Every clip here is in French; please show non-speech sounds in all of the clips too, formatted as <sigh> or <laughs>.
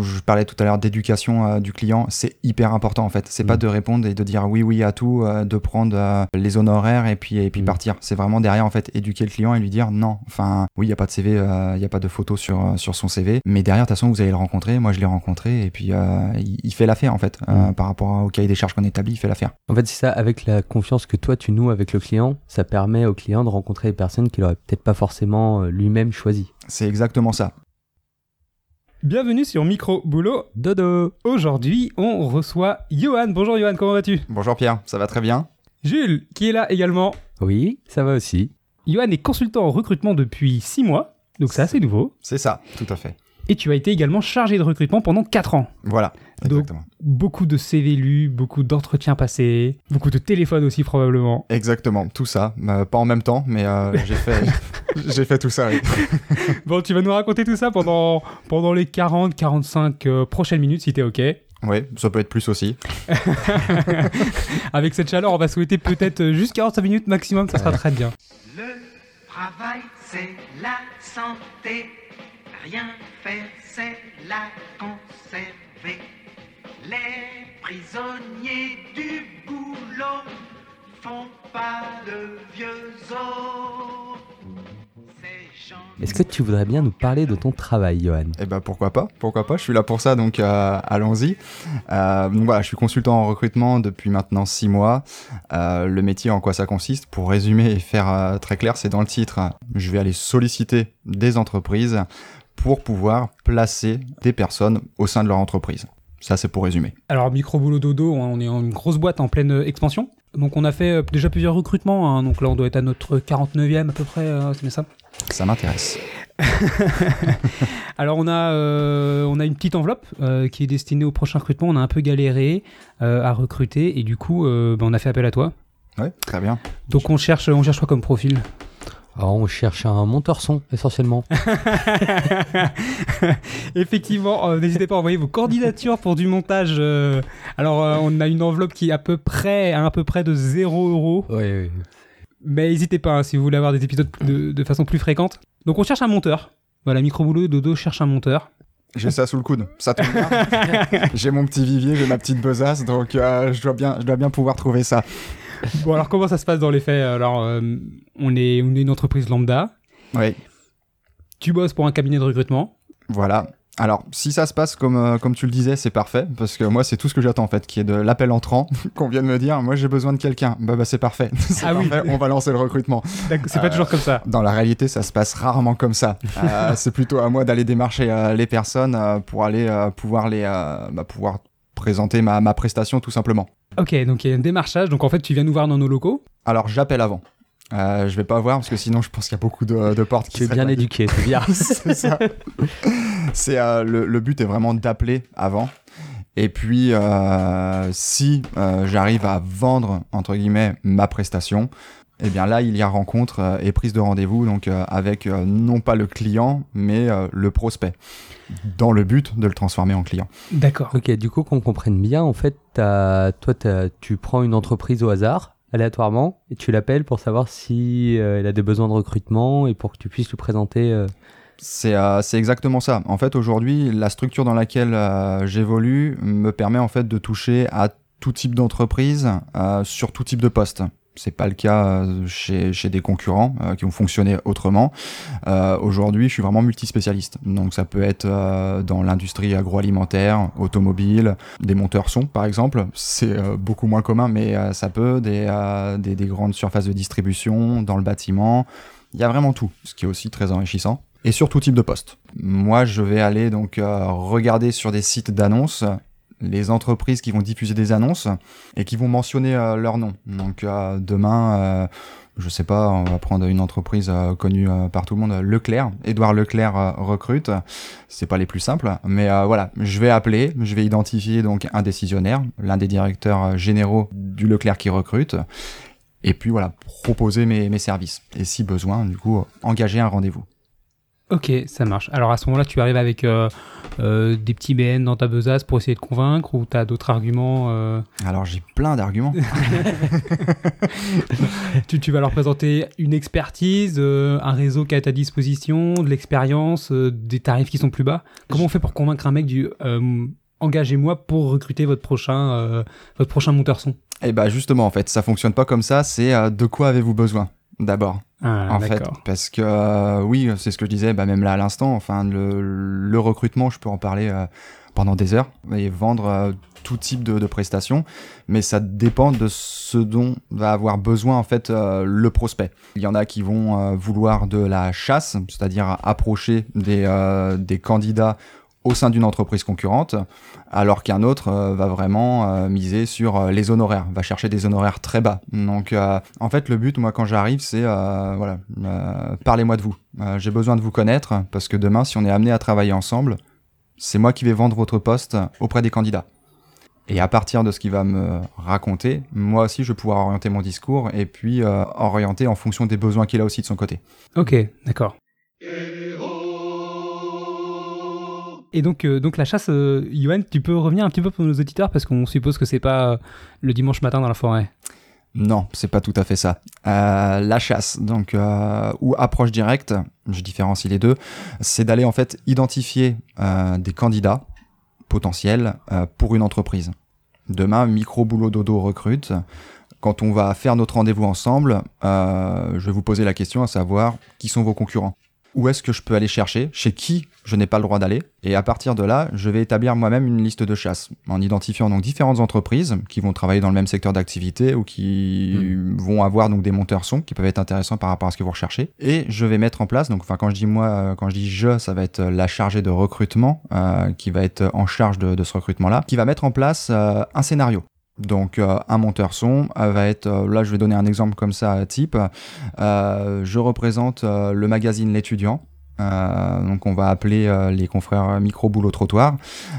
Je parlais tout à l'heure d'éducation euh, du client, c'est hyper important en fait. C'est pas Mm. de répondre et de dire oui oui à tout, euh, de prendre euh, les honoraires et puis et puis Mm. partir. C'est vraiment derrière en fait éduquer le client et lui dire non. Enfin oui, il y a pas de CV, il y a pas de photo sur sur son CV, mais derrière de toute façon vous allez le rencontrer. Moi je l'ai rencontré et puis il, il fait l'affaire en fait Mm. par rapport au cahier des charges qu'on établit, il fait l'affaire. En fait, c'est ça, avec la confiance que toi tu noues avec le client, ça permet au client de rencontrer des personnes qu'il aurait peut-être pas forcément lui-même choisies. C'est exactement ça. Bienvenue sur Micro Boulot. Dodo Aujourd'hui, on reçoit Johan. Bonjour Johan, comment vas-tu? Bonjour Pierre, ça va très bien. Jules, qui est là également. Oui, ça va aussi. Johan est consultant en recrutement depuis 6 mois, donc c'est assez nouveau. C'est ça, tout à fait. Et tu as été également chargé de recrutement pendant 4 ans. Voilà, Donc- exactement. Beaucoup de CV lus, beaucoup d'entretiens passés, beaucoup de téléphones aussi probablement. Exactement, tout ça. Euh, pas en même temps, mais euh, <laughs> j'ai fait, j'ai fait tout ça. oui. <laughs> Bon, tu vas nous raconter tout ça pendant, pendant les 40-45 prochaines minutes si t'es OK. Oui, ça peut être plus aussi. <laughs> Avec cette chaleur, on va souhaiter peut-être euh, juste 45 minutes maximum, ça sera très bien. Le travail, c'est la santé. Rien faire, c'est la conserver. Les prisonniers du boulot font pas de vieux os. Est-ce que tu voudrais bien nous parler de ton travail, Johan? Eh ben pourquoi pas, pourquoi pas. Je suis là pour ça, donc euh, allons-y. Euh, donc voilà, je suis consultant en recrutement depuis maintenant six mois. Euh, le métier, en quoi ça consiste Pour résumer et faire euh, très clair, c'est dans le titre. Je vais aller solliciter des entreprises pour pouvoir placer des personnes au sein de leur entreprise. Ça, c'est pour résumer. Alors, Micro Boulot Dodo, hein, on est en une grosse boîte en pleine euh, expansion. Donc, on a fait euh, déjà plusieurs recrutements. hein. Donc là, on doit être à notre 49e à peu près, euh, c'est bien ça? Ça m'intéresse. <laughs> Alors, on a, euh, on a une petite enveloppe euh, qui est destinée au prochain recrutement. On a un peu galéré à recruter et du coup, ben, on a fait appel à toi. Ouais, très bien. Donc, on cherche, on cherche quoi comme profil? Alors, on cherche un monteur son, essentiellement. <laughs> Effectivement, euh, n'hésitez pas à envoyer vos candidatures pour du montage. euh. Alors, euh, on a une enveloppe qui est à peu près, à, peu près de 0 euros. Oui, oui. Mais n'hésitez pas hein, si vous voulez avoir des épisodes de, de façon plus fréquente. Donc, on cherche un monteur. Voilà, Micro Boulot Dodo cherche un monteur. J'ai ça sous le coude. Ça tombe bien. <laughs> j'ai mon petit vivier, j'ai ma petite besace, donc euh, je, dois bien, je dois bien pouvoir trouver ça. <laughs> Bon, alors, comment ça se passe dans les faits Alors, euh, on, est, on est une entreprise lambda. Oui, Tu bosses pour un cabinet de recrutement. voilà. Alors, si ça se passe comme, euh, comme tu le disais, c'est parfait, parce que moi, c'est tout ce que j'attends, en fait, qui est de l'appel entrant, <laughs> qu'on vient de me dire, moi, j'ai besoin de quelqu'un. Bah, bah c'est parfait. <laughs> Ah oui. on va lancer le recrutement. C'est pas Euh, toujours comme ça. Dans la réalité, ça se passe rarement comme ça. Euh, c'est plutôt à moi d'aller démarcher euh, les personnes euh, pour aller euh, pouvoir les euh, bah, pouvoir présenter ma, ma prestation tout simplement. Ok, donc il y a un démarchage. Donc, en fait, tu viens nous voir dans nos locaux. Alors j'appelle avant. Euh, je vais pas voir parce que sinon je pense qu'il y a beaucoup de, de portes qui Tu es bien éduqué, c'est bien. <laughs> c'est ça. C'est euh, le, le but est vraiment d'appeler avant. Et puis euh, si euh, j'arrive à vendre entre guillemets ma prestation, eh bien là il y a rencontre euh, et prise de rendez-vous donc euh, avec euh, non pas le client mais le prospect dans le but de le transformer en client. D'accord. ok, du coup, qu'on comprenne bien, en fait, t'as- toi, t'as- tu prends une entreprise au hasard, aléatoirement, et tu l'appelles pour savoir si euh, elle a des besoins de recrutement et pour que tu puisses lui présenter. euh, C'est euh, c'est exactement ça. En fait, aujourd'hui, la structure dans laquelle euh, j'évolue me permet en fait de toucher à tout type d'entreprise euh, sur tout type de poste. C'est pas le cas euh, chez, des concurrents euh, qui ont fonctionné autrement. Euh, Aujourd'hui, je suis vraiment multispécialiste. Donc, ça peut être dans l'industrie agroalimentaire, automobile, des monteurs son, par exemple. C'est beaucoup moins commun, mais ça peut. Des, des, des grandes surfaces de distribution, dans le bâtiment. Il y a vraiment tout, ce qui est aussi très enrichissant et sur tout type de poste. Moi, je vais aller donc regarder sur des sites d'annonces les entreprises qui vont diffuser des annonces et qui vont mentionner euh, leur nom. Donc euh, demain, euh, je sais pas, on va prendre une entreprise connue par tout le monde, Leclerc. Édouard Leclerc recrute. C'est pas les plus simples, mais voilà, je vais appeler, je vais identifier donc un décisionnaire, l'un des directeurs généraux du Leclerc qui recrute. Et puis voilà, proposer mes, mes services. Et si besoin, du coup, engager un rendez-vous. Ok, ça marche. Alors à ce moment-là, tu arrives avec euh, euh, des petits BN dans ta besace pour essayer de convaincre ou tu as d'autres arguments euh, Alors j'ai plein d'arguments. <laughs> tu, tu vas leur présenter une expertise, un réseau qui est à ta disposition, de l'expérience, des tarifs qui sont plus bas. Comment on fait pour convaincre un mec du engagez-moi pour recruter votre prochain, votre prochain monteur son? Et bah justement en fait, ça fonctionne pas comme ça. C'est de quoi avez-vous besoin? D'abord ah, en fait, parce que euh, oui, c'est ce que je disais, bah, même là à l'instant, enfin le, le recrutement, je peux en parler euh, pendant des heures et vendre euh, tout type de, de prestations, mais ça dépend de ce dont va avoir besoin en fait le prospect. Il y en a qui vont vouloir de la chasse, c'est-à-dire approcher des, des candidats au sein d'une entreprise concurrente, alors qu'un autre euh, va vraiment euh, miser sur euh, les honoraires, va chercher des honoraires très bas. Donc en fait le but moi quand j'arrive c'est voilà, parlez-moi de vous. J'ai besoin de vous connaître parce que demain si on est amené à travailler ensemble, c'est moi qui vais vendre votre poste auprès des candidats. Et à partir de ce qu'il va me raconter, moi aussi je vais pouvoir orienter mon discours et puis orienter en fonction des besoins qu'il a aussi de son côté. Ok, d'accord. Et donc, euh, donc la chasse, euh, Yoann, tu peux revenir un petit peu pour nos auditeurs parce qu'on suppose que c'est pas euh, le dimanche matin dans la forêt. Non, c'est pas tout à fait ça. Euh, la chasse, donc ou approche directe, je différencie les deux, c'est d'aller en fait identifier des candidats potentiels pour une entreprise. Demain, micro boulot dodo recrute. Quand on va faire notre rendez-vous ensemble, je vais vous poser la question à savoir qui sont vos concurrents. Où est-ce que je peux aller chercher Chez qui je n'ai pas le droit d'aller Et à partir de là, je vais établir moi-même une liste de chasse en identifiant donc différentes entreprises qui vont travailler dans le même secteur d'activité ou qui vont avoir donc des monteurs son qui peuvent être intéressants par rapport à ce que vous recherchez. Et je vais mettre en place donc enfin quand je dis moi, euh, quand je dis je, ça va être la chargée de recrutement euh, qui va être en charge de, de ce recrutement-là, qui va mettre en place euh, un scénario. Donc euh, un monteur son euh, va être, euh, là je vais donner un exemple comme ça type, Euh, je représente euh, le magazine L'étudiant. Euh, donc on va appeler euh, les confrères micro boulot trottoir.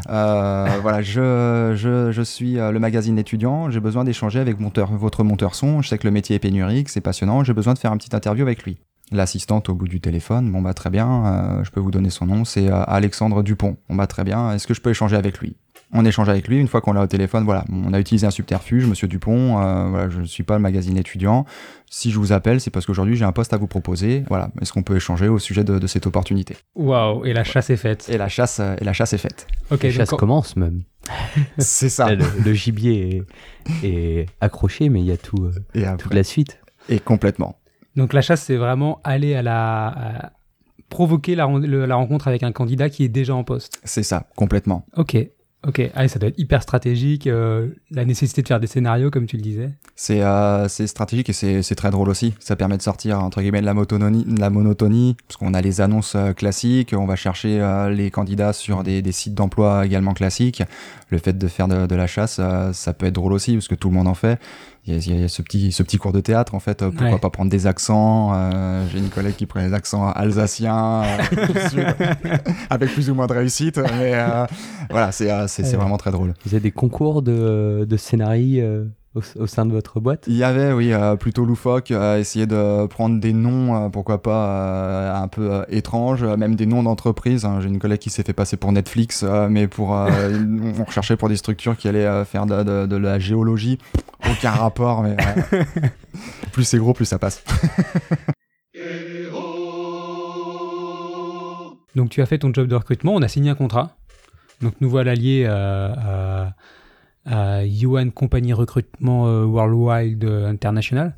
Euh, <laughs> voilà, je, je, je suis euh, le magazine L'étudiant. J'ai besoin d'échanger avec monteur, votre monteur son. Je sais que le métier est pénurique, c'est passionnant. J'ai besoin de faire une petite interview avec lui. L'assistante au bout du téléphone, bon bah très bien, euh, je peux vous donner son nom, c'est euh, Alexandre Dupont. Bon bah très bien, est-ce que je peux échanger avec lui? On échange avec lui. Une fois qu'on l'a au téléphone, voilà, on a utilisé un subterfuge, Monsieur Dupont. euh, voilà, je ne suis pas le magazine étudiant. Si je vous appelle, c'est parce qu'aujourd'hui j'ai un poste à vous proposer. Voilà, est-ce qu'on peut échanger au sujet de, de cette opportunité? Waouh, et la chasse est faite. Et la chasse, euh, et la chasse est faite. Ok, La chasse en- commence même. <laughs> C'est ça. <laughs> le, le gibier est, est accroché, mais il y a tout, euh, Et, toute la suite. et complètement. donc la chasse, c'est vraiment aller à la. à provoquer la, ren- le- la rencontre avec un candidat qui est déjà en poste. C'est ça, complètement. Ok, ok. Ah, ça doit être hyper stratégique, euh, la nécessité de faire des scénarios, comme tu le disais. C'est euh, stratégique et c'est très drôle aussi. Ça permet de sortir entre guillemets de la monotonie, parce qu'on a les annonces euh, classiques, on va chercher les candidats sur des, sites d'emploi également classiques. Le fait de faire de, la chasse, ça peut être drôle aussi parce que tout le monde en fait. Il y a, il y a ce petit ce petit cours de théâtre en fait. euh, Pourquoi Ouais. pas prendre des accents euh, J'ai une collègue qui prend les accents alsaciens euh, <laughs> avec plus ou moins de réussite, mais euh, voilà, c'est c'est Ouais. vraiment très drôle. Vous avez des concours de, de scénarii au, au sein de votre boîte? Il y avait, oui, euh, plutôt loufoque, euh, essayer de prendre des noms, euh, pourquoi pas, un peu étranges, même des noms d'entreprises. hein. J'ai une collègue qui s'est fait passer pour Netflix, mais pour, <laughs> on recherchait pour des structures qui allaient faire de, de- de la géologie. Aucun rapport, mais <laughs> plus c'est gros, plus ça passe. Donc tu as fait ton job de recrutement, on a signé un contrat. Donc nous voilà liés à, à, à Yuan Compagnie Recrutement euh, Worldwide euh, International.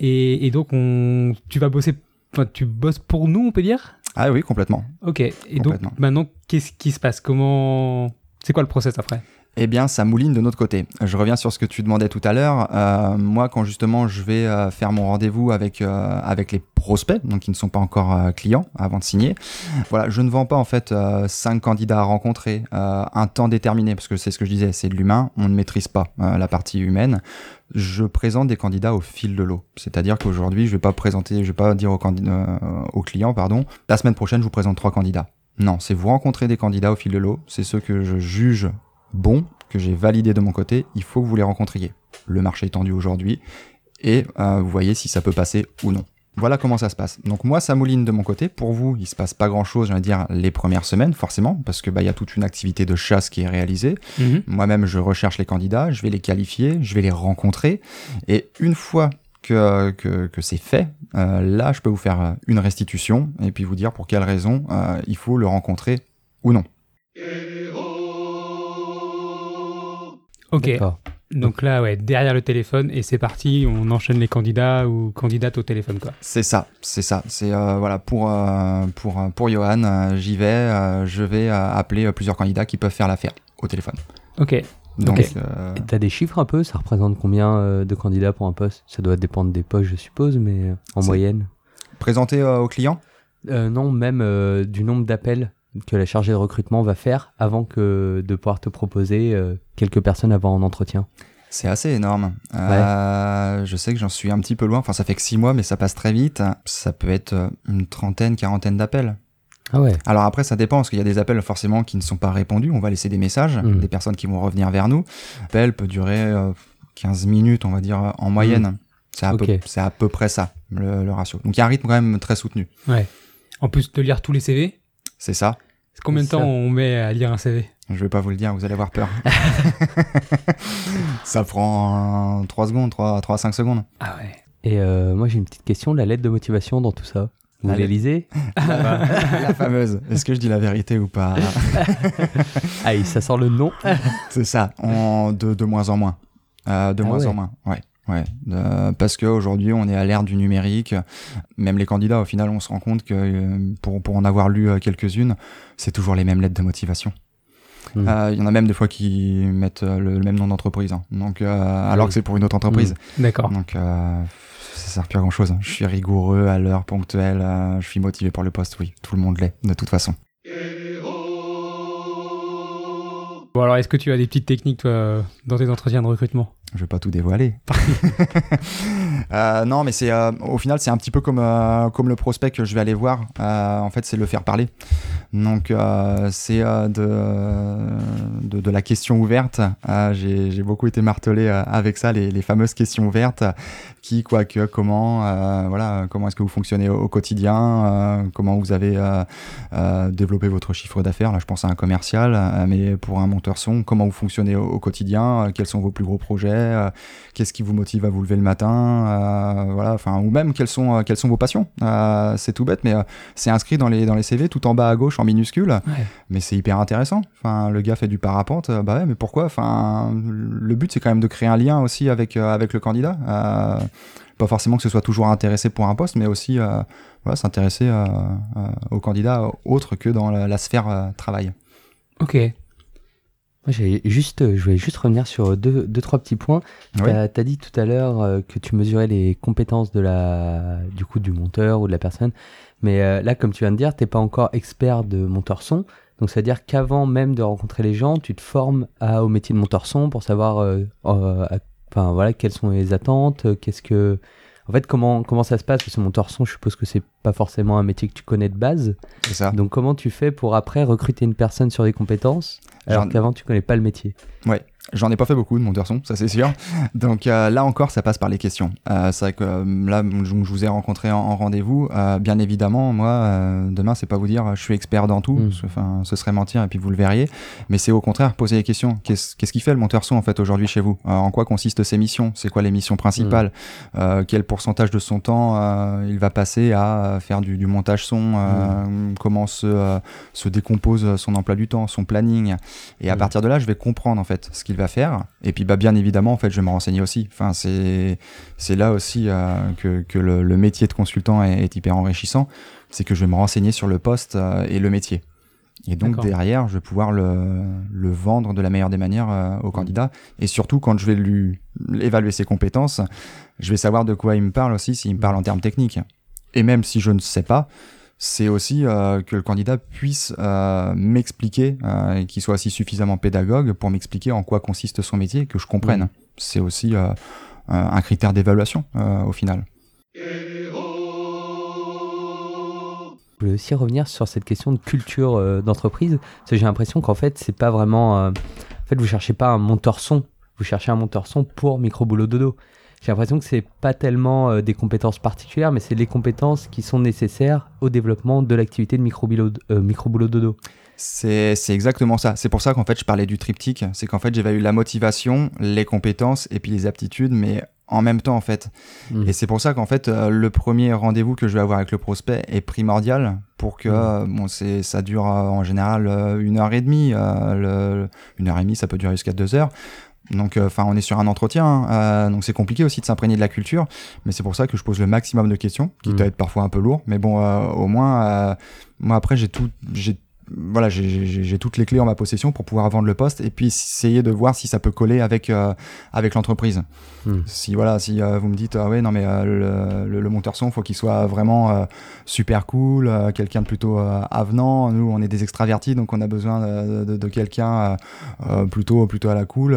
Et, et donc on, tu vas bosser, enfin, tu bosses pour nous, on peut dire? Ah oui, complètement. Ok. Et donc maintenant, qu'est-ce qui se passe? Comment C'est quoi le process après? Eh bien, ça mouline de notre côté. Je reviens sur ce que tu demandais tout à l'heure. Euh, moi, quand justement je vais euh, faire mon rendez-vous avec euh, avec les prospects, donc qui ne sont pas encore euh, clients avant de signer, voilà, je ne vends pas en fait cinq candidats à rencontrer, un temps déterminé, parce que c'est ce que je disais, c'est de l'humain. On ne maîtrise pas la partie humaine. Je présente des candidats au fil de l'eau. C'est-à-dire qu'aujourd'hui, je vais pas présenter, je vais pas dire aux, aux clients, pardon, la semaine prochaine, je vous présente trois candidats. Non, c'est vous rencontrer des candidats au fil de l'eau. C'est ceux que je juge bons, que j'ai validés de mon côté. Il faut que vous les rencontriez. Le marché est tendu aujourd'hui et euh, vous voyez si ça peut passer ou non. Voilà comment ça se passe. Donc moi, ça mouline de mon côté. Pour vous, il se passe pas grand-chose, j'allais dire, les premières semaines, forcément, parce que bah, il y a toute une activité de chasse qui est réalisée. Mhm. Moi-même, je recherche les candidats, je vais les qualifier, je vais les rencontrer. Et une fois que, que, que c'est fait, euh, là, je peux vous faire euh, une restitution et puis vous dire pour quelles raisons euh, il faut le rencontrer ou non. Ok. Donc là, ouais, derrière le téléphone et c'est parti, on enchaîne les candidats ou candidates au téléphone, quoi. C'est ça, c'est ça. C'est euh, voilà pour euh, pour euh, pour Johan, euh, j'y vais, euh, je vais euh, appeler euh, plusieurs candidats qui peuvent faire l'affaire au téléphone. Ok. Donc Ok. euh, Et T'as des chiffres un peu? Ça représente combien euh, de candidats pour un poste? Ça doit dépendre des postes, je suppose, mais euh, en moyenne. présenter euh, au client. Euh, non, même euh, du nombre d'appels que la chargée de recrutement va faire avant que de pouvoir te proposer euh, quelques personnes avant en entretien. C'est assez énorme. Euh, Je sais que j'en suis un petit peu loin. Enfin, ça fait que six mois, mais ça passe très vite. Ça peut être euh, une trentaine, quarantaine d'appels. Ah ouais. Alors après, ça dépend, parce qu'il y a des appels forcément qui ne sont pas répondus. On va laisser des messages, Mhm. des personnes qui vont revenir vers nous. L'appel peut durer euh, 15 minutes, on va dire, en moyenne. C'est à, peu- à peu près ça, le, le ratio. Donc il y a un rythme quand même très soutenu. Ouais. En plus de lire tous les CV, C'est ça. Combien de temps on met à lire un CV Je vais pas vous le dire, vous allez avoir peur. <laughs> ça prend 3 secondes, 3, 3 à 5 secondes. Ah ouais. Et euh, moi j'ai une petite question, la lettre de motivation dans tout ça. Vous La lisez <laughs> la fameuse. Est-ce que je dis la vérité ou pas Ah, ça sort le nom C'est ça, de, de moins en moins. Euh, de Ah moins ouais. en moins, ouais. Ouais. Euh, parce qu'aujourd'hui, on est à l'ère du numérique. Même les candidats, au final, on se rend compte que euh, pour, pour en avoir lu euh, quelques-unes, c'est toujours les mêmes lettres de motivation. Hmm. Euh, Il y en a même des fois qui mettent le, le même nom d'entreprise. hein. Donc, euh, alors Oui. que c'est pour une autre entreprise. D'accord. Donc, ça sert plus à grand chose. Je suis rigoureux, à l'heure ponctuelle, euh, je suis motivé pour le poste, oui. Tout le monde l'est, de toute façon. Bon alors, est-ce que tu as des petites techniques, toi, dans tes entretiens de recrutement? Je vais pas tout dévoiler. <laughs> Euh, non, mais c'est euh, au final c'est un petit peu comme euh, comme le prospect que je vais aller voir. En fait, c'est le faire parler. Donc c'est de, de de la question ouverte. J'ai beaucoup été martelé avec ça, les, les fameuses questions ouvertes. Qui, quoi, que, comment, euh, voilà, comment est-ce que vous fonctionnez au, au quotidien, euh, comment vous avez euh, développé votre chiffre d'affaires. Là, je pense à un commercial, mais pour un monteur son, comment vous fonctionnez au, au quotidien, quels sont vos plus gros projets, qu'est-ce qui vous motive à vous lever le matin, voilà, enfin, ou même quelles sont, quelles sont vos passions. C'est tout bête, mais c'est inscrit dans les, dans les CV, tout en bas à gauche en minuscule. Ouais. Mais c'est hyper intéressant. Enfin, le gars fait du parapente, bah ouais, mais pourquoi? Enfin, le but c'est quand même de créer un lien aussi avec avec le candidat. Pas forcément que ce soit toujours intéressé pour un poste, mais aussi euh, voilà, s'intéresser euh, euh, au candidat autre que dans la, la sphère travail. Ok. Moi, j'ai juste, je voulais juste revenir sur deux, deux trois petits points. Oui. T'as as dit tout à l'heure que tu mesurais les compétences de la, du coup, du monteur ou de la personne. Mais là, comme tu viens de dire, t'es pas encore expert de monteur son. Donc, c'est à dire qu'avant même de rencontrer les gens, tu te formes à, au métier de monteur son pour savoir, euh, euh, à- enfin voilà, quelles sont les attentes, euh, qu'est-ce que, en fait, comment comment ça se passe? Parce que monteur son, je suppose que c'est pas forcément un métier que tu connais de base. C'est ça. Donc, comment tu fais pour après recruter une personne sur des compétences alors qu'avant tu connais pas le métier? J'en ai pas fait beaucoup de mon son, ça c'est sûr. Donc euh, là encore, ça passe par les questions. Euh, c'est vrai que euh, là, je, je vous ai rencontré en, en rendez-vous. Bien évidemment, moi, demain, c'est pas vous dire je suis expert dans tout. Mm. Enfin, ce serait mentir et puis vous le verriez. Mais c'est au contraire poser les questions. Qu'est-ce qu'est-ce qui fait le monteur son en fait aujourd'hui chez vous? En quoi consistent ses missions? C'est quoi les missions principales? Euh, Quel pourcentage de son temps il va passer à faire du, du montage son? Euh, Comment se, se décompose son emploi du temps, son planning? Et à Mm. partir de là, je vais comprendre en fait ce qu'il va faire. Et puis, bah, bien évidemment, en fait, je vais me renseigner aussi. Enfin, c'est c'est là aussi euh, que, que le, le métier de consultant est, est hyper enrichissant. C'est que je vais me renseigner sur le poste euh, et le métier. Et donc derrière, je vais pouvoir le, le vendre de la meilleure des manières euh, au candidat. Et surtout, quand je vais lui évaluer ses compétences, je vais savoir de quoi il me parle aussi, s'il me parle en termes techniques. Et même si je ne sais pas, c'est aussi euh, que le candidat puisse euh, m'expliquer, euh, et qu'il soit aussi suffisamment pédagogue pour m'expliquer en quoi consiste son métier, que je comprenne. C'est aussi euh, un critère d'évaluation au final. Je voulais aussi revenir sur cette question de culture d'entreprise, parce que j'ai l'impression qu'en fait, c'est pas vraiment. En fait, vous cherchez pas un monteur son, vous cherchez un monteur son pour micro boulot dodo. J'ai l'impression que c'est pas tellement euh, des compétences particulières, mais c'est les compétences qui sont nécessaires au développement de l'activité de micro-boulot euh, micro-boulot dodo. C'est exactement ça. C'est pour ça qu'en fait, je parlais du triptyque. C'est qu'en fait, j'évalue la motivation, les compétences et puis les aptitudes, mais en même temps, en fait. Mm. Et c'est pour ça qu'en fait, euh, le premier rendez-vous que je vais avoir avec le prospect est primordial pour que, euh, bon, c'est, ça dure euh, en général euh, une heure et demie. le- une heure et demie, ça peut durer jusqu'à deux heures. Donc, euh, enfin, on est sur un entretien, hein, euh, donc c'est compliqué aussi de s'imprégner de la culture. Mais c'est pour ça que je pose le maximum de questions, qui doit être parfois un peu lourd. Mais bon, euh, au moins, moi après, j'ai tout, j'ai voilà, j'ai- toutes les clés en ma possession pour pouvoir vendre le poste et puis essayer de voir si ça peut coller avec euh, avec l'entreprise. Hmm. Si voilà, si euh, vous me dites ah ouais non mais euh, le, le, le monteur son faut qu'il soit vraiment super cool, quelqu'un de plutôt avenant. Nous on est des extravertis donc on a besoin de, de, de quelqu'un plutôt plutôt à la cool.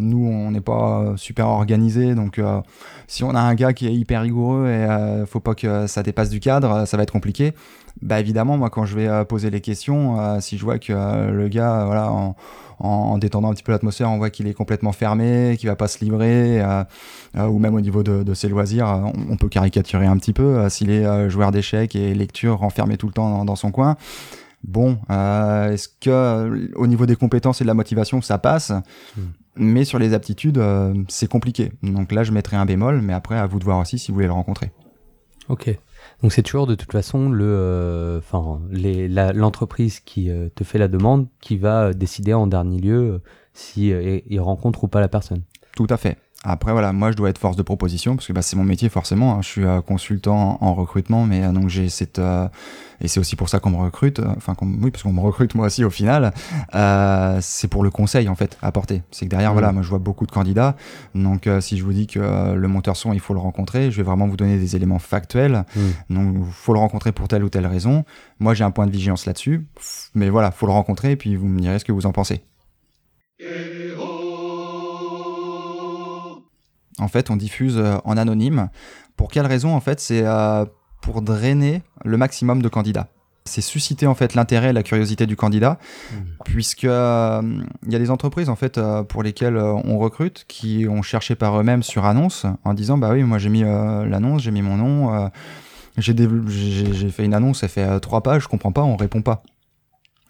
Nous on n'est pas super organisé donc si on a un gars qui est hyper rigoureux et faut pas que ça dépasse du cadre, ça va être compliqué. Bah évidemment, moi quand je vais euh, poser les questions, euh, si je vois que euh, le gars, voilà, en, en, en détendant un petit peu l'atmosphère, on voit qu'il est complètement fermé, qu'il va pas se livrer, euh, euh, ou même au niveau de, de ses loisirs, on, on peut caricaturer un petit peu. euh, S'il est joueur d'échecs et lecture renfermé tout le temps dans, dans son coin, bon, est-ce que au niveau des compétences et de la motivation, ça passe? Mais sur les aptitudes, c'est compliqué. Donc là, je mettrai un bémol, mais après, à vous de voir aussi si vous voulez le rencontrer. Ok. Donc c'est toujours de toute façon le, euh, enfin l'entreprise qui euh, te fait la demande qui va euh, décider en dernier lieu si il rencontre ou pas la personne. Tout à fait. Après voilà, moi je dois être force de proposition parce que bah, c'est mon métier forcément. hein. Je suis euh, consultant en recrutement, mais euh, donc j'ai cette euh, et c'est aussi pour ça qu'on me recrute. Enfin oui, parce qu'on me recrute moi aussi au final. Euh, c'est pour le conseil en fait apporter. C'est que derrière Mhm. voilà, moi je vois beaucoup de candidats. Donc euh, si je vous dis que euh, le monteur son il faut le rencontrer, je vais vraiment vous donner des éléments factuels. Donc il faut le rencontrer pour telle ou telle raison. Moi j'ai un point de vigilance là-dessus, mais voilà, faut le rencontrer et puis vous me direz ce que vous en pensez. En fait, on diffuse euh, en anonyme. Pour quelle raison En fait, c'est euh, pour drainer le maximum de candidats. C'est susciter en fait l'intérêt et la curiosité du candidat, puisque euh, il y a des entreprises en fait euh, pour lesquelles euh, on recrute qui ont cherché par eux-mêmes sur annonce en disant bah oui moi j'ai mis euh, l'annonce, j'ai mis mon nom, euh, j'ai fait une annonce, ça fait euh, trois pages, je comprends pas, on répond pas.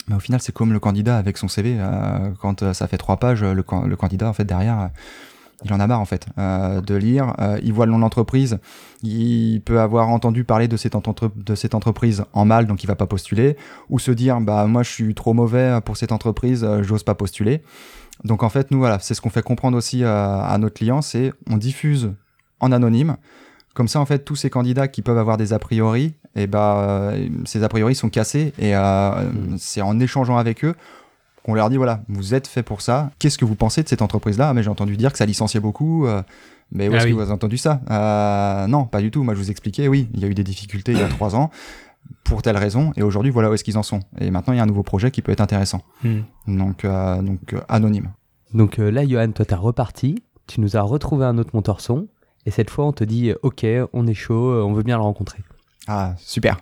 Mais au final, c'est comme le candidat avec son CV. euh, quand euh, ça fait trois pages, le, can- le candidat, en fait, derrière, euh, il en a marre, en fait, euh, de lire. Euh, il voit le nom de l'entreprise. Il peut avoir entendu parler de cette, entre- de cette entreprise en mal, donc il va pas postuler. Ou se dire, bah, moi, je suis trop mauvais pour cette entreprise, euh, j'ose pas postuler. Donc, en fait, nous, voilà, c'est ce qu'on fait comprendre aussi à notre client, c'est on diffuse en anonyme. Comme ça, en fait, tous ces candidats qui peuvent avoir des a priori, et ben, euh, ces a priori sont cassés. Et euh, c'est en échangeant avec eux qu'on leur dit voilà, vous êtes fait pour ça. Qu'est-ce que vous pensez de cette entreprise-là? Ah, Mais j'ai entendu dire que ça licenciait beaucoup. euh, mais où Ah est-ce oui. que vous avez entendu ça? Euh, Non, pas du tout. Moi, je vous expliquais, oui, il y a eu des difficultés il y a trois ans pour telle raison. Et aujourd'hui, voilà où est-ce qu'ils en sont. Et maintenant, il y a un nouveau projet qui peut être intéressant. Hmm. Donc, euh, donc euh, anonyme. Donc euh, là, Johan, toi, t'as reparti. Tu nous as retrouvé un autre monteur son. Et cette fois, on te dit, ok, on est chaud, on veut bien le rencontrer. Ah, super.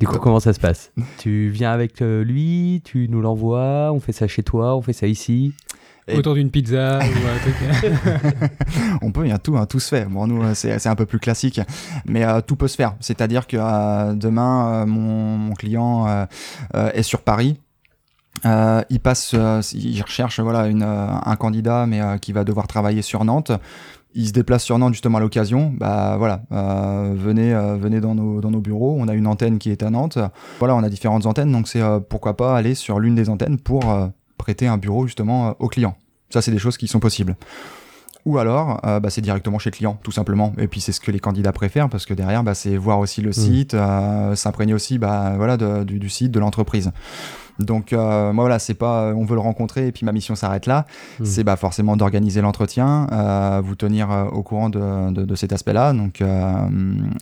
Du coup, comment ça se passe? Tu viens avec euh, lui, tu nous l'envoies, on fait ça chez toi, on fait ça ici? Et- Autour d'une pizza ou un <laughs> truc. on peut, il y a tout, hein, tout se fait. Bon, nous, euh, c'est c'est un peu plus classique, mais euh, tout peut se faire. C'est-à-dire que euh, demain, euh, mon, mon client euh, euh, est sur Paris. Euh, il passe, euh, il recherche voilà une, euh, un candidat, mais euh, qui va devoir travailler sur Nantes. Il se déplace sur Nantes justement à l'occasion. Bah voilà, euh, venez, euh, venez dans nos, dans nos bureaux. On a une antenne qui est à Nantes. Voilà, on a différentes antennes, donc c'est euh, pourquoi pas aller sur l'une des antennes pour euh, prêter un bureau justement euh, au client. Ça, c'est des choses qui sont possibles. Ou alors, euh, bah, c'est directement chez le client, tout simplement. Et puis c'est ce que les candidats préfèrent parce que derrière, bah, c'est voir aussi le site, euh, s'imprégner aussi, bah, voilà, de- du, du site, de l'entreprise. Donc euh, moi voilà, c'est pas euh, on veut le rencontrer et puis ma mission s'arrête là. Hmm. C'est bah, forcément d'organiser l'entretien, euh, vous tenir euh, au courant de, de, de cet aspect-là, donc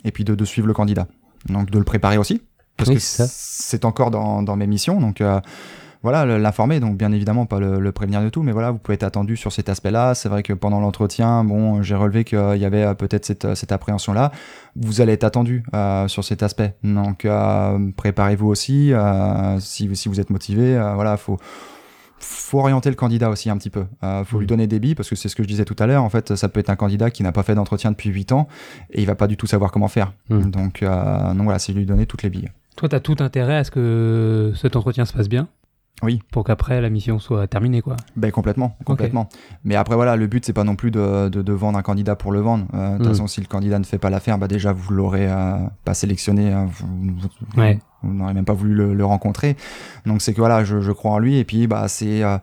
et puis de, de suivre le candidat. Donc de le préparer aussi, parce Oui, que c'est encore dans, dans mes missions. Donc voilà, l'informer, donc bien évidemment pas le, le prévenir de tout, mais voilà, vous pouvez être attendu sur cet aspect-là. C'est vrai que pendant l'entretien, bon, j'ai relevé qu'il y avait euh, peut-être cette, euh, cette appréhension-là. Vous allez être attendu euh, sur cet aspect. Donc euh, préparez-vous aussi. euh, si, vous- si vous êtes motivé, voilà, faut faut orienter le candidat aussi un petit peu. Euh, faut lui donner des billes parce que c'est ce que je disais tout à l'heure. En fait, ça peut être un candidat qui n'a pas fait d'entretien depuis 8 ans et il va pas du tout savoir comment faire. Mhm. Donc, euh, donc voilà, c'est lui donner toutes les billes. Toi, tu as tout intérêt à ce que cet entretien se passe bien. Oui. Pour qu'après, la mission soit terminée, quoi. Ben complètement, complètement. Mais après voilà, le but c'est pas non plus de, de, de vendre un candidat pour le vendre. Euh, de toute Mm. façon, si le candidat ne fait pas l'affaire, bah déjà vous l'aurez euh, pas sélectionné, euh, vous, vous- Ouais. vous n'aurez même pas voulu le, le rencontrer. Donc c'est que voilà, je, je crois en lui et puis bah c'est euh,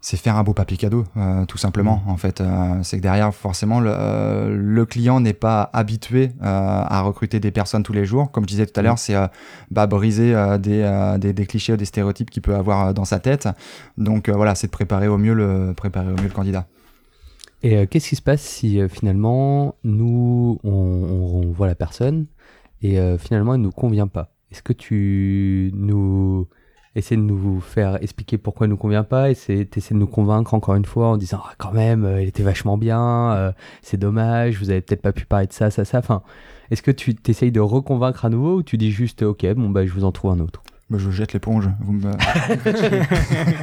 c'est faire un beau papier cadeau, euh, tout simplement. En fait, Euh, c'est que derrière forcément le, euh, le client n'est pas habitué à recruter des personnes tous les jours. Comme je disais tout à l'heure, c'est bah, briser des, des, des clichés ou des stéréotypes qu'il peut avoir dans sa tête. Donc voilà, c'est de préparer au mieux le préparer au mieux le candidat. Et qu'est-ce qui se passe si finalement nous on, on- on voit la personne et finalement elle nous convient pas? Est-ce que tu nous essaies de nous faire expliquer pourquoi elle nous convient pas c'est essaies de nous convaincre encore une fois en disant ah, quand même euh, elle était vachement bien, euh, c'est dommage, vous avez peut-être pas pu parler de ça, ça, ça. Enfin, est-ce que tu t'essayes de reconvaincre à nouveau ou tu dis juste ok bon bah je vous en trouve un autre? Bah, je jette l'éponge. Vous me... <laughs>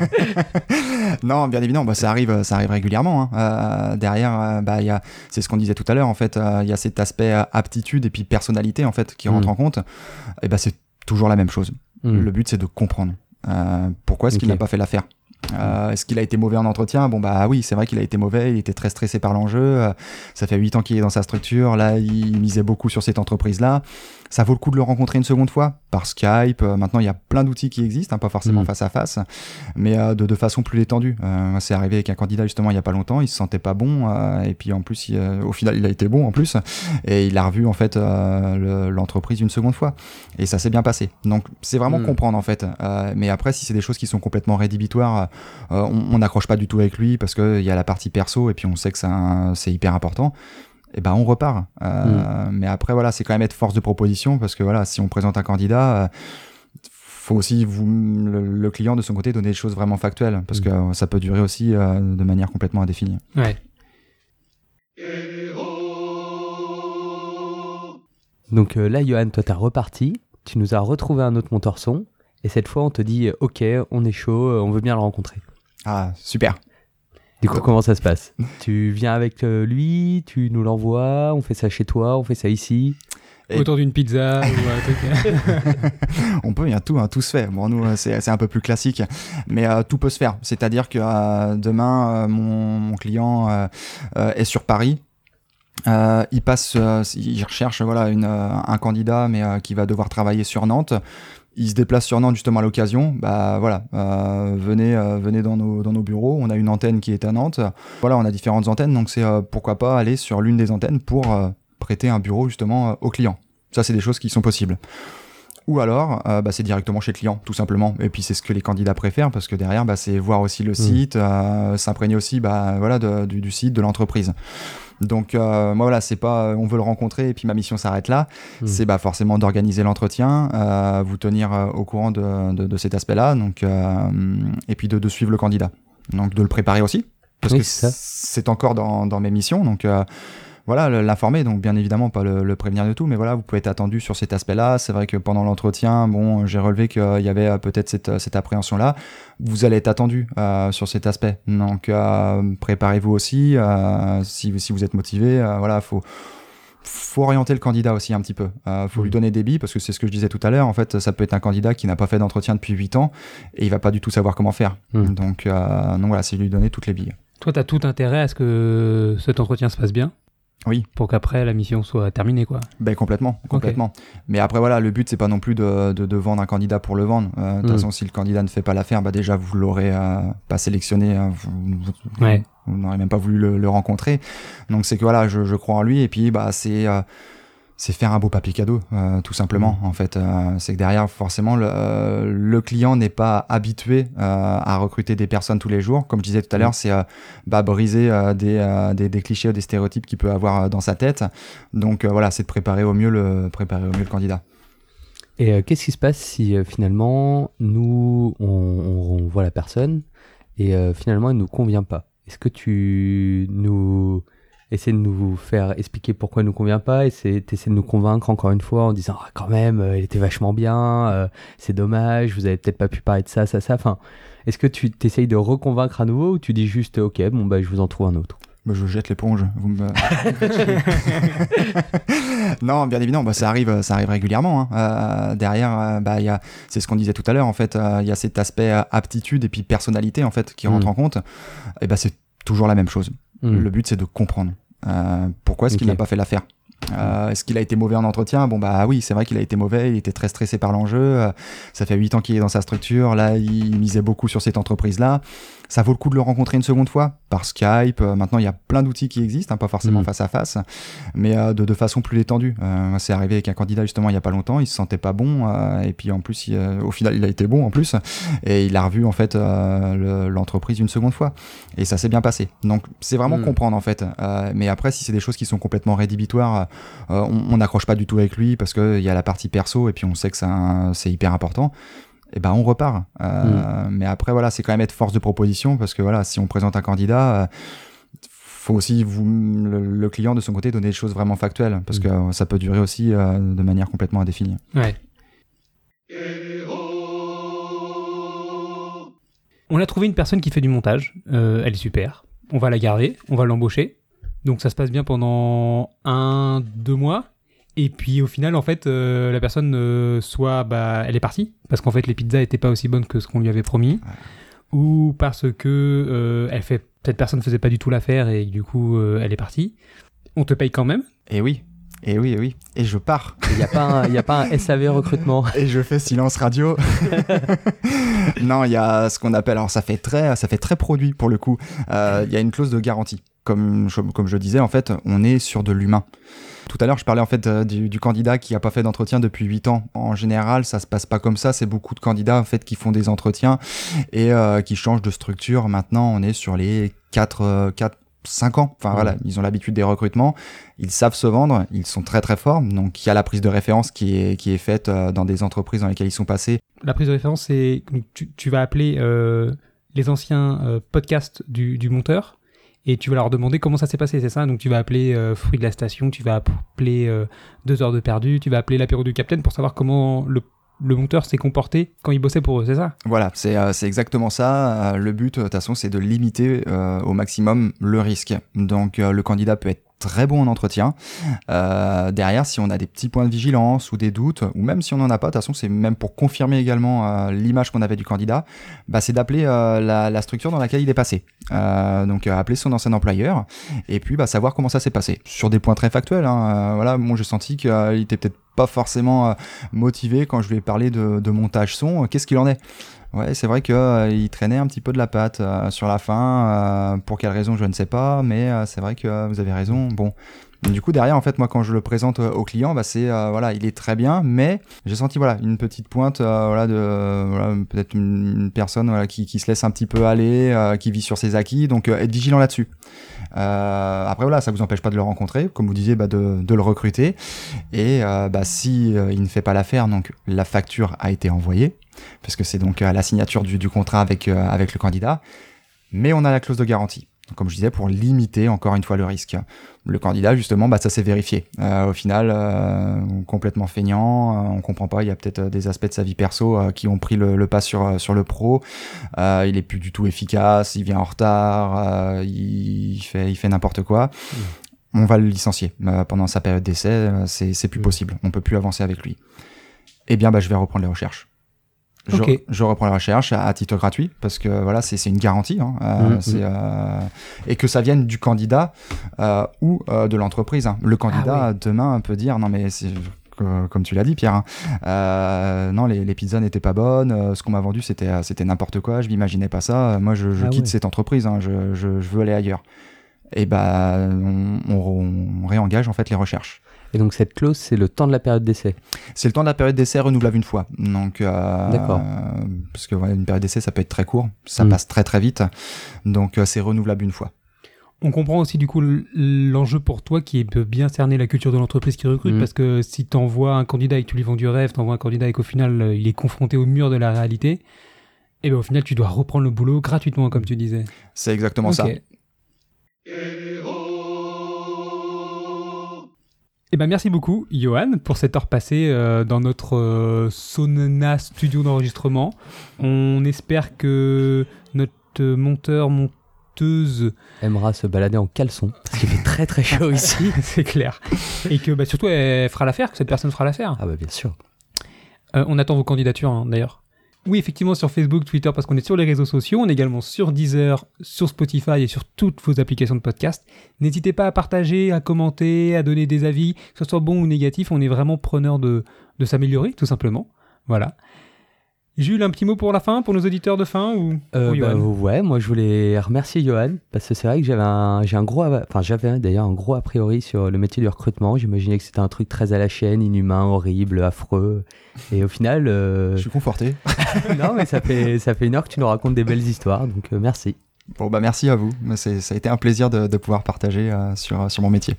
non, bien évidemment, bah, ça arrive, ça arrive régulièrement. hein. Euh, derrière, euh, bah, il y a, c'est ce qu'on disait tout à l'heure. En fait, euh, il y a cet aspect euh, aptitude et puis personnalité en fait qui Mm. rentre en compte. Et bah, c'est toujours la même chose. Hmm. Le but, c'est de comprendre euh, pourquoi est-ce qu'il n'a pas fait l'affaire? Euh, Est-ce qu'il a été mauvais en entretien? Bon bah oui, c'est vrai qu'il a été mauvais, il était très stressé par l'enjeu. euh, ça fait 8 ans qu'il est dans sa structure, là il misait beaucoup sur cette entreprise-là. Ça vaut le coup de le rencontrer une seconde fois par Skype. euh, maintenant il y a plein d'outils qui existent, hein, pas forcément Mm. face à face, mais euh, de, de façon plus détendue. Euh, c'est arrivé avec un candidat justement il y a pas longtemps, il se sentait pas bon et puis en plus il, au final il a été bon en plus et il a revu en fait le- l'entreprise une seconde fois et ça s'est bien passé. Donc c'est vraiment Mm. comprendre en fait. Mais après si c'est des choses qui sont complètement rédhibitoires, on n'accroche pas du tout avec lui parce qu'il y a la partie perso et puis on sait que c'est hyper important. Et ben on repart. Euh, Mais après voilà, c'est quand même être force de proposition parce que voilà, si on présente un candidat, euh, faut aussi vous, le, le client de son côté donner des choses vraiment factuelles parce Mm. que euh, ça peut durer aussi euh, de manière complètement indéfinie. Ouais. Donc là, Johan, toi, t'as reparti, tu nous as retrouvé un autre monteur son, et cette fois, on te dit, ok, on est chaud, on veut bien le rencontrer. Ah super. Du coup, comment ça se passe? Tu viens avec euh, lui, tu nous l'envoies, on fait ça chez toi, on fait ça ici? Et- Autour d'une pizza ou un <laughs> truc. on peut, il y a tout, hein, tout se fait. Bon, nous, euh, c'est c'est un peu plus classique, mais euh, tout peut se faire. C'est-à-dire que euh, demain, euh, mon, mon client euh, euh, est sur Paris. Euh, il passe, euh, il recherche voilà une, euh, un candidat, mais euh, qui va devoir travailler sur Nantes. Il se déplace sur Nantes justement à l'occasion. Bah voilà, euh, venez, euh, venez dans nos, dans nos bureaux. On a une antenne qui est à Nantes. Voilà, on a différentes antennes, donc c'est euh, pourquoi pas aller sur l'une des antennes pour euh, prêter un bureau justement euh, au client. Ça, c'est des choses qui sont possibles. Ou alors, euh, bah, c'est directement chez le client, tout simplement. Et puis c'est ce que les candidats préfèrent, parce que derrière, bah, c'est voir aussi le site, euh, s'imprégner aussi, bah, voilà, de- du, du site, de l'entreprise. Donc, euh, moi, voilà, c'est pas, euh, on veut le rencontrer et puis ma mission s'arrête là. Hmm. C'est bah, forcément d'organiser l'entretien, euh, vous tenir au courant de, de, de cet aspect-là, donc, euh, et puis de, de suivre le candidat. Donc, de le préparer aussi, parce Oui, que c'est encore dans, dans mes missions. Donc, voilà, l'informer, donc bien évidemment pas le, le prévenir de tout, mais voilà, vous pouvez être attendu sur cet aspect-là. C'est vrai que pendant l'entretien, bon, j'ai relevé qu'il y avait euh, peut-être cette, euh, cette appréhension-là. Vous allez être attendu euh, sur cet aspect. Donc euh, préparez-vous aussi. euh, si, si vous êtes motivé, voilà, faut faut orienter le candidat aussi un petit peu. Euh, faut lui donner des billes parce que c'est ce que je disais tout à l'heure. En fait, ça peut être un candidat qui n'a pas fait d'entretien depuis 8 ans et il va pas du tout savoir comment faire. Mhm. Donc, euh, donc voilà, c'est lui donner toutes les billes. Toi, tu as tout intérêt à ce que cet entretien se passe bien. Oui. Pour qu'après, la mission soit terminée, quoi. Ben complètement, complètement. Mais après voilà, le but c'est pas non plus de, de, de vendre un candidat pour le vendre. Euh, de toute Mm. façon, si le candidat ne fait pas l'affaire, bah déjà vous l'aurez euh, pas sélectionné, vous, vous- Ouais. vous n'aurez même pas voulu le, le rencontrer. Donc c'est que voilà, je, je crois en lui et puis bah c'est euh, c'est faire un beau papier cadeau, euh, tout simplement. En fait, Euh, c'est que derrière forcément le, euh, le client n'est pas habitué à recruter des personnes tous les jours. Comme je disais tout à l'heure, c'est euh, bah, briser des, des, des clichés ou des stéréotypes qu'il peut avoir dans sa tête. Donc voilà, c'est de préparer au mieux le préparer au mieux le candidat. Et qu'est-ce qui se passe si finalement nous on, on- on voit la personne et finalement elle nous convient pas? Est-ce que tu nous essaies de nous faire expliquer pourquoi elle nous convient pas c'est essaies de nous convaincre encore une fois en disant ah, quand même euh, elle était vachement bien, euh, c'est dommage, vous avez peut-être pas pu parler de ça, ça, ça. Enfin, Est-ce que tu t'essayes de reconvaincre à nouveau ou tu dis juste ok, bon bah je vous en trouve un autre? Bah, je jette l'éponge. Vous me... <laughs> non, bien évidemment, bah, ça arrive, ça arrive régulièrement. hein. Euh, derrière, bah, il y a, c'est ce qu'on disait tout à l'heure. En fait, il y a cet aspect aptitude et puis personnalité en fait qui rentre Mm. en compte. Et bah, c'est toujours la même chose. Hmm. Le but, c'est de comprendre pourquoi est-ce qu'il n'a pas fait l'affaire? Euh, est-ce qu'il a été mauvais en entretien? Bon bah oui, c'est vrai qu'il a été mauvais, il était très stressé par l'enjeu. euh, ça fait 8 ans qu'il est dans sa structure, là il misait beaucoup sur cette entreprise-là. Ça vaut le coup de le rencontrer une seconde fois par Skype. euh, maintenant il y a plein d'outils qui existent, hein, pas forcément Mhm. face à face, mais euh, de, de façon plus détendue. Euh, c'est arrivé avec un candidat justement il y a pas longtemps, il se sentait pas bon et puis en plus il, au final il a été bon en plus et il a revu en fait le- l'entreprise une seconde fois et ça s'est bien passé. Donc c'est vraiment Mhm. comprendre en fait. Mais après si c'est des choses qui sont complètement rédhibitoires, on n'accroche pas du tout avec lui parce qu'il y a la partie perso et puis on sait que c'est hyper important. Et ben on repart. Euh, Mais après voilà, c'est quand même être force de proposition parce que voilà, si on présente un candidat, euh, faut aussi vous, le, le client de son côté donner des choses vraiment factuelles parce que euh, ça peut durer aussi euh, de manière complètement indéfinie. Ouais. On a trouvé une personne qui fait du montage. Elle est super. On va la garder. On va l'embaucher. Donc ça se passe bien pendant un, deux mois. Et puis au final, en fait, euh, la personne, euh, soit bah, elle est partie, parce qu'en fait les pizzas étaient pas aussi bonnes que ce qu'on lui avait promis, ou parce que euh, elle fait, cette personne faisait pas du tout l'affaire et du coup euh, elle est partie. On te paye quand même. Et oui, et oui, et oui. Et je pars. Il n'y a, pas un- il y a pas un SAV recrutement. <laughs> Et je fais silence radio. <laughs> non, il y a ce qu'on appelle, alors ça fait très, ça fait très produit pour le coup. Euh, Il y a une clause de garantie. Comme je, comme je disais, en fait, on est sur de l'humain. Tout à l'heure, je parlais en fait euh, du, du candidat qui a pas fait d'entretien depuis 8 ans. En général, ça se passe pas comme ça. C'est beaucoup de candidats en fait qui font des entretiens et euh, qui changent de structure. Maintenant, on est sur les 4, 4 5 ans. Enfin voilà, ils ont l'habitude des recrutements, ils savent se vendre, ils sont très très forts. Donc il y a la prise de référence qui est, qui est faite euh, dans des entreprises dans lesquelles ils sont passés. La prise de référence, c'est tu, tu vas appeler euh, les anciens euh, podcasts du, du monteur et tu vas leur demander comment ça s'est passé, c'est ça? Donc tu vas appeler euh, Fruit de la Station, tu vas appeler euh, Deux heures de perdu, tu vas appeler l'apéro du Capitaine pour savoir comment le, monteur s'est comporté quand il bossait pour eux, c'est ça? Voilà, c'est euh, exactement ça. Le but, de toute façon, c'est de limiter au maximum le risque. Donc le candidat peut être très bon en entretien. Euh, derrière, si on a des petits points de vigilance ou des doutes, ou même si on n'en a pas, de toute façon, c'est même pour confirmer également euh, l'image qu'on avait du candidat, bah, c'est d'appeler euh, la, structure dans laquelle il est passé. Donc appeler son ancien employeur et puis bah, savoir comment ça s'est passé. Sur des points très factuels, hein, voilà, moi j'ai senti qu'il était peut-être pas forcément motivé quand je lui ai parlé de montage son. Qu'est-ce qu'il en est? Ouais, c'est vrai qu'il il traînait un petit peu de la patte euh, sur la fin. euh, pour quelle raison, je ne sais pas, mais euh, c'est vrai que euh, vous avez raison. Bon. Du coup, derrière, en fait, moi, quand je le présente euh, au client, bah, c'est euh, voilà, il est très bien, mais j'ai senti voilà une petite pointe, euh, voilà, de voilà, peut-être une, personne voilà, qui, se laisse un petit peu aller, euh, qui vit sur ses acquis, donc euh, être vigilant là-dessus. Euh, après voilà, ça vous empêche pas de le rencontrer, comme vous disiez, bah, de, le recruter, et euh, bah, si euh, il ne fait pas l'affaire, donc la facture a été envoyée, parce que c'est donc à la signature du, du contrat avec, euh, avec le candidat. Mais on a la clause de garantie. Donc, comme je disais, pour limiter encore une fois le risque. Le candidat, justement, bah, ça s'est vérifié. Euh, au final, euh, complètement feignant, euh, on comprend pas, il y a peut-être euh, des aspects de sa vie perso euh, qui ont pris le, le pas sur, euh, sur le pro. Euh, il est plus du tout efficace, il vient en retard, euh, il fait, il fait n'importe quoi. On va le licencier euh, pendant sa période d'essai, euh, c'est plus Mm. possible, on peut plus avancer avec lui. Eh bien, bah, je vais reprendre les recherches. Je, reprends les recherches à, à titre gratuit parce que voilà, c'est c'est une garantie. Hein, euh, Mhm. c'est, euh, et que ça vienne du candidat euh, ou euh, de l'entreprise. hein. Le candidat, Ah demain, peut dire non, mais Comme tu l'as dit, Pierre, hein, euh, non, les, les pizzas n'étaient pas bonnes. euh, ce qu'on m'a vendu, c'était c'était n'importe quoi. Je m'imaginais pas ça. Moi, je, je Ah quitte ouais. cette entreprise. hein, je, je, je veux aller ailleurs. Et bah, on, on- on réengage en fait les recherches. Et donc cette clause, c'est le temps de la période d'essai. C'est le temps de la période d'essai renouvelable une fois. Donc, euh, D'accord. Parce que ouais, une période d'essai, ça peut être très court, ça Mm. passe très très vite. Donc, euh, c'est renouvelable une fois. On comprend aussi du coup l'enjeu pour toi qui est de bien cerner la culture de l'entreprise qui recrute Mhm. parce que si tu envoies un candidat et que tu lui vends du rêve, tu envoies un candidat et qu'au final euh, il est confronté au mur de la réalité, et ben au final tu dois reprendre le boulot gratuitement comme tu disais. C'est exactement Ok. ça. Eh ben merci beaucoup, Johan, pour cette heure passée euh, dans notre euh, sauna studio d'enregistrement. On espère que notre monteur, monteuse, Aimera se balader en caleçon, parce qu'il fait très très chaud <laughs> ici. c'est clair, et que bah, surtout elle fera l'affaire, que cette personne fera l'affaire. Ah bah bien sûr. Euh, on attend vos candidatures hein, d'ailleurs. Oui, effectivement, sur Facebook, Twitter, parce qu'on est sur les réseaux sociaux. On est également sur Deezer, sur Spotify et sur toutes vos applications de podcast. N'hésitez pas à partager, à commenter, à donner des avis, que ce soit bon ou négatif. On est vraiment preneur de, de s'améliorer, tout simplement. Voilà. Jules, un petit mot pour la fin, pour nos auditeurs de fin ou Euh, pour bah, Johan ouais, moi je voulais remercier Johan parce que c'est vrai que j'avais un, j'ai un gros, enfin j'avais d'ailleurs un gros a priori sur le métier du recrutement. J'imaginais que c'était un truc très à la chaîne, inhumain, horrible, affreux. Et au final, euh, Je suis conforté. <laughs> non mais ça fait ça fait une heure que tu nous racontes des belles histoires, donc euh, merci. Bon, bah merci à vous. C'est- Ça a été un plaisir de, de pouvoir partager euh, sur, sur mon métier.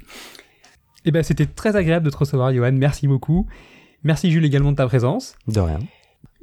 Eh ben, c'était très agréable de te recevoir, Johan. Merci beaucoup. Merci, Jules, également de ta présence. De rien.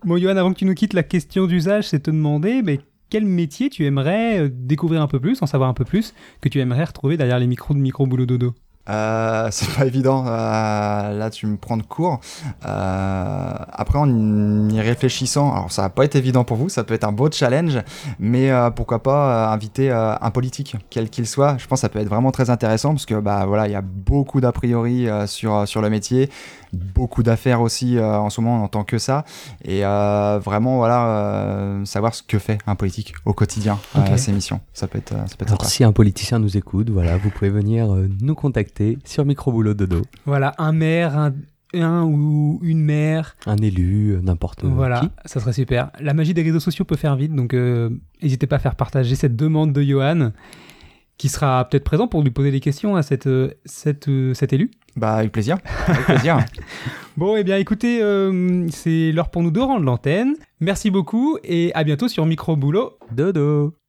Bon, Johan, avant que tu nous quittes, la question d'usage, c'est te demander mais quel métier tu aimerais euh, découvrir un peu plus, en savoir un peu plus, que tu aimerais retrouver derrière les micros de Micro Boulot Dodo? Euh, c'est pas évident. Euh, là, tu me prends de court. Euh, après, en y réfléchissant, alors ça va pas être évident pour vous, ça peut être un beau challenge, mais pourquoi pas inviter un politique, quel qu'il soit. Je pense que ça peut être vraiment très intéressant parce que bah voilà, il y a beaucoup d'a priori sur sur le métier, beaucoup d'affaires aussi en ce moment en tant que ça, et vraiment voilà savoir ce que fait un politique au quotidien Ok. à ses missions. Ça peut être ça peut être Alors si un politicien nous écoute, voilà, vous pouvez venir nous contacter sur Micro Boulot Dodo, Voilà, un maire, un, un ou une maire. un élu, n'importe Voilà, qui. ça serait super. La magie des réseaux sociaux peut faire vite, donc euh, n'hésitez pas à faire partager cette demande de Johan, qui sera peut-être présent pour lui poser des questions à cette, euh, cette, euh, cet élu. Bah avec plaisir, avec plaisir. <laughs> Bon, eh bien écoutez, euh, c'est l'heure pour nous de rendre l'antenne. Merci beaucoup et à bientôt sur Micro Boulot. Dodo.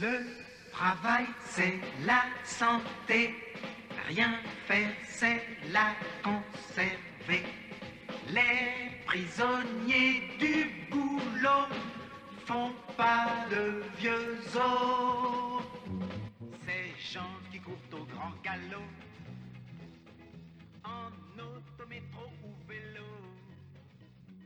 Le travail, c'est la santé. Rien faire, c'est la conserver. Les prisonniers du boulot font pas de vieux os. Ces gens qui courent au grand galop en auto, métro ou vélo.